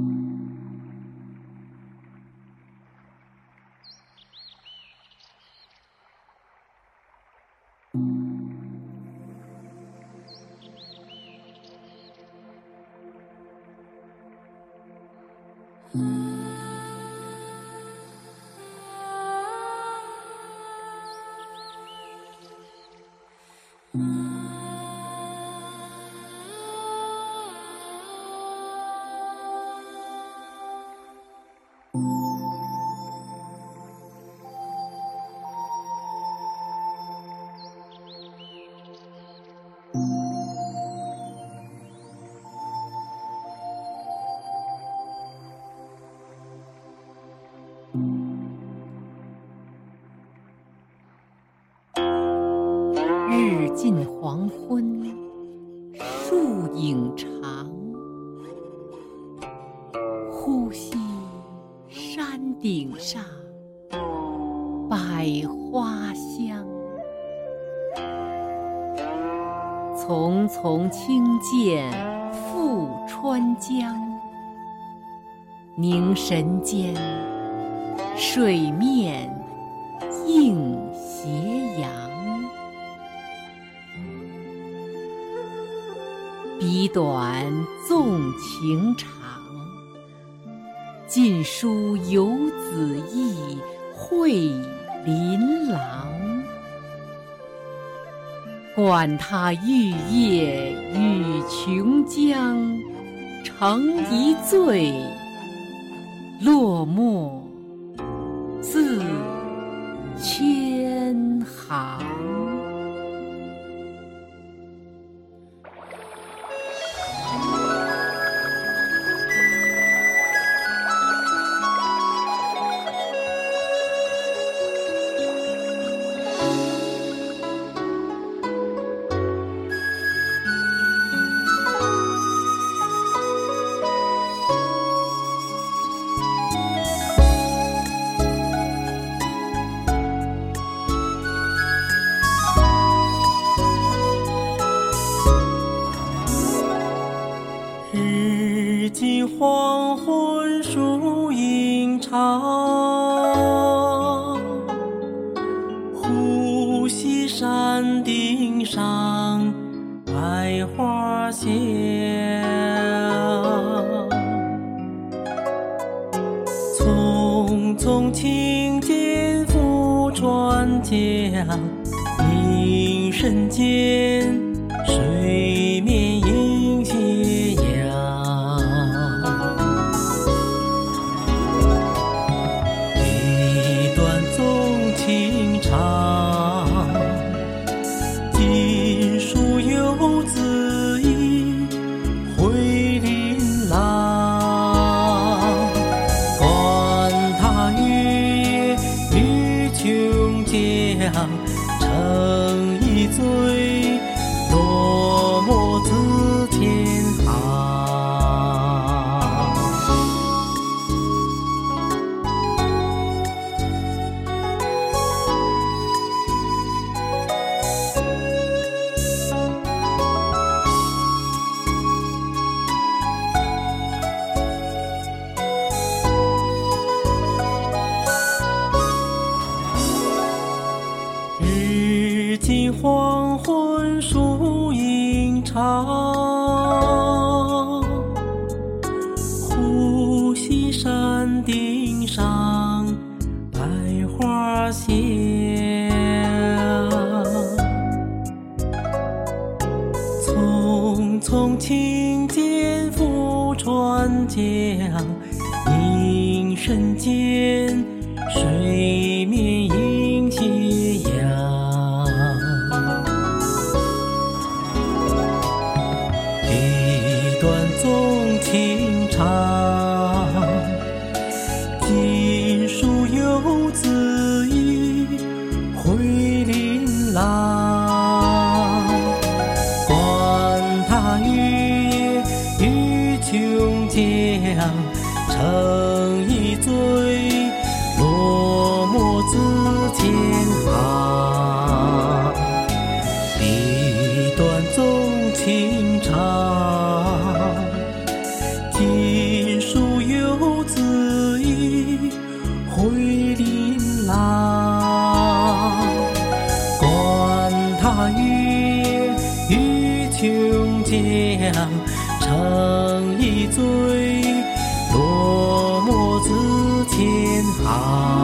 Thank mm -hmm. you. 日近黄昏，树影长，呼吸山顶上百花香。丛丛青涧复川江，凝神间，水面映斜阳。笔短纵情长，尽书游子意，绘琳琅。管他玉液与琼浆，成一醉，落墨自千行。长，呼吸山顶上百花香。匆匆轻剑赴川江，凝神间，浆，黄昏，树影长，呼吸山顶上百花香。匆匆轻剑赴川江，凝神间，水情长，锦书游子意，回琳琅。管他雨夜与琼浆，成一醉，落墨自量，成一醉，落寞自天寒。